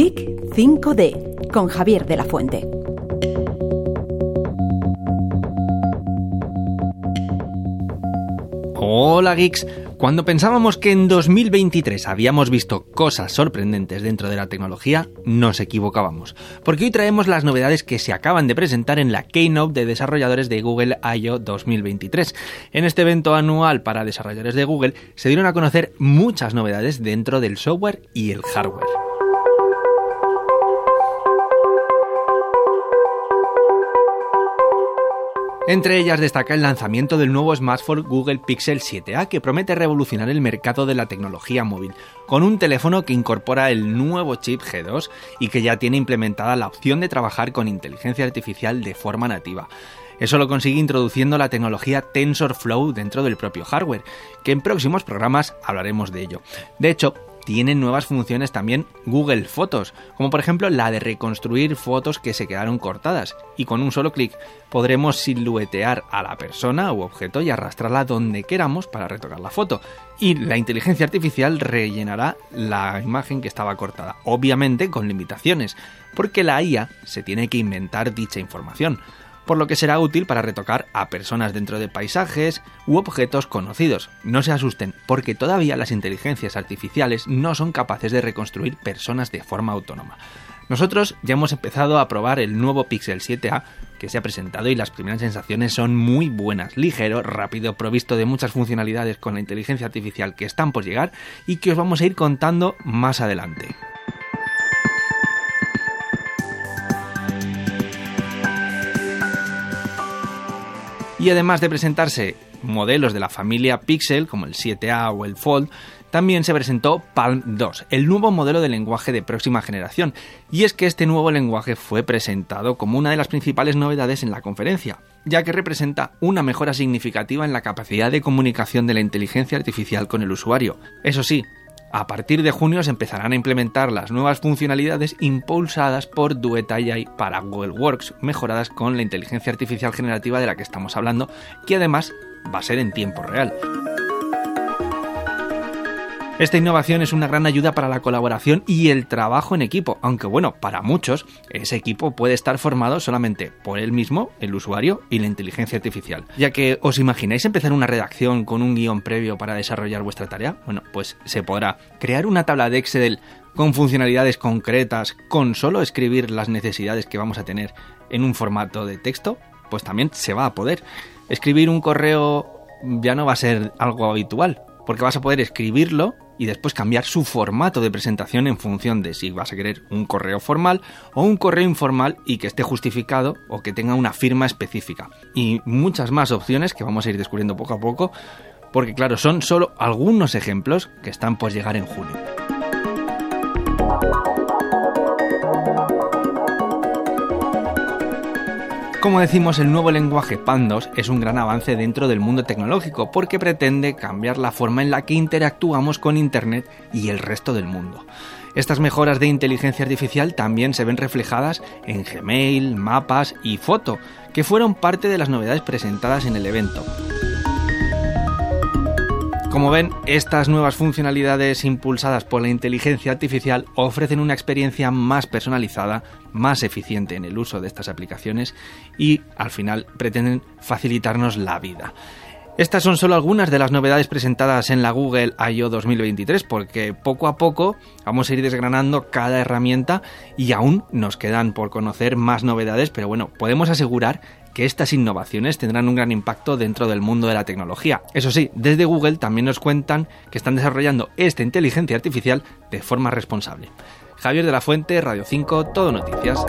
Geek 5D con Javier de la Fuente. Hola geeks, cuando pensábamos que en 2023 habíamos visto cosas sorprendentes dentro de la tecnología, nos equivocábamos, porque hoy traemos las novedades que se acaban de presentar en la Keynote de desarrolladores de Google I.O. 2023. En este evento anual para desarrolladores de Google se dieron a conocer muchas novedades dentro del software y el hardware. Entre ellas destaca el lanzamiento del nuevo smartphone Google Pixel 7a que promete revolucionar el mercado de la tecnología móvil, con un teléfono que incorpora el nuevo chip G2 y que ya tiene implementada la opción de trabajar con inteligencia artificial de forma nativa. Eso lo consigue introduciendo la tecnología TensorFlow dentro del propio hardware, que en próximos programas hablaremos de ello. De hecho, tienen nuevas funciones también Google Fotos, como por ejemplo la de reconstruir fotos que se quedaron cortadas, y con un solo clic podremos siluetear a la persona u objeto y arrastrarla donde queramos para retocar la foto, y la inteligencia artificial rellenará la imagen que estaba cortada, obviamente con limitaciones, porque la IA se tiene que inventar dicha información por lo que será útil para retocar a personas dentro de paisajes u objetos conocidos. No se asusten, porque todavía las inteligencias artificiales no son capaces de reconstruir personas de forma autónoma. Nosotros ya hemos empezado a probar el nuevo Pixel 7a que se ha presentado y las primeras sensaciones son muy buenas, ligero, rápido, provisto de muchas funcionalidades con la inteligencia artificial que están por llegar y que os vamos a ir contando más adelante. Y además de presentarse modelos de la familia Pixel, como el 7A o el Fold, también se presentó Palm 2, el nuevo modelo de lenguaje de próxima generación. Y es que este nuevo lenguaje fue presentado como una de las principales novedades en la conferencia, ya que representa una mejora significativa en la capacidad de comunicación de la inteligencia artificial con el usuario. Eso sí, a partir de junio se empezarán a implementar las nuevas funcionalidades impulsadas por Duet AI para Google Works, mejoradas con la inteligencia artificial generativa de la que estamos hablando, que además va a ser en tiempo real. Esta innovación es una gran ayuda para la colaboración y el trabajo en equipo, aunque bueno, para muchos ese equipo puede estar formado solamente por él mismo, el usuario y la inteligencia artificial. Ya que os imagináis empezar una redacción con un guion previo para desarrollar vuestra tarea, bueno, pues se podrá crear una tabla de Excel con funcionalidades concretas, con solo escribir las necesidades que vamos a tener en un formato de texto, pues también se va a poder. Escribir un correo ya no va a ser algo habitual, porque vas a poder escribirlo y después cambiar su formato de presentación en función de si vas a querer un correo formal o un correo informal y que esté justificado o que tenga una firma específica. Y muchas más opciones que vamos a ir descubriendo poco a poco, porque claro, son solo algunos ejemplos que están por llegar en junio. Como decimos, el nuevo lenguaje Pandos es un gran avance dentro del mundo tecnológico porque pretende cambiar la forma en la que interactuamos con Internet y el resto del mundo. Estas mejoras de inteligencia artificial también se ven reflejadas en Gmail, mapas y foto, que fueron parte de las novedades presentadas en el evento. Como ven, estas nuevas funcionalidades impulsadas por la inteligencia artificial ofrecen una experiencia más personalizada, más eficiente en el uso de estas aplicaciones y al final pretenden facilitarnos la vida. Estas son solo algunas de las novedades presentadas en la Google I.O. 2023 porque poco a poco vamos a ir desgranando cada herramienta y aún nos quedan por conocer más novedades, pero bueno, podemos asegurar que estas innovaciones tendrán un gran impacto dentro del mundo de la tecnología. Eso sí, desde Google también nos cuentan que están desarrollando esta inteligencia artificial de forma responsable. Javier de la Fuente, Radio 5, Todo Noticias.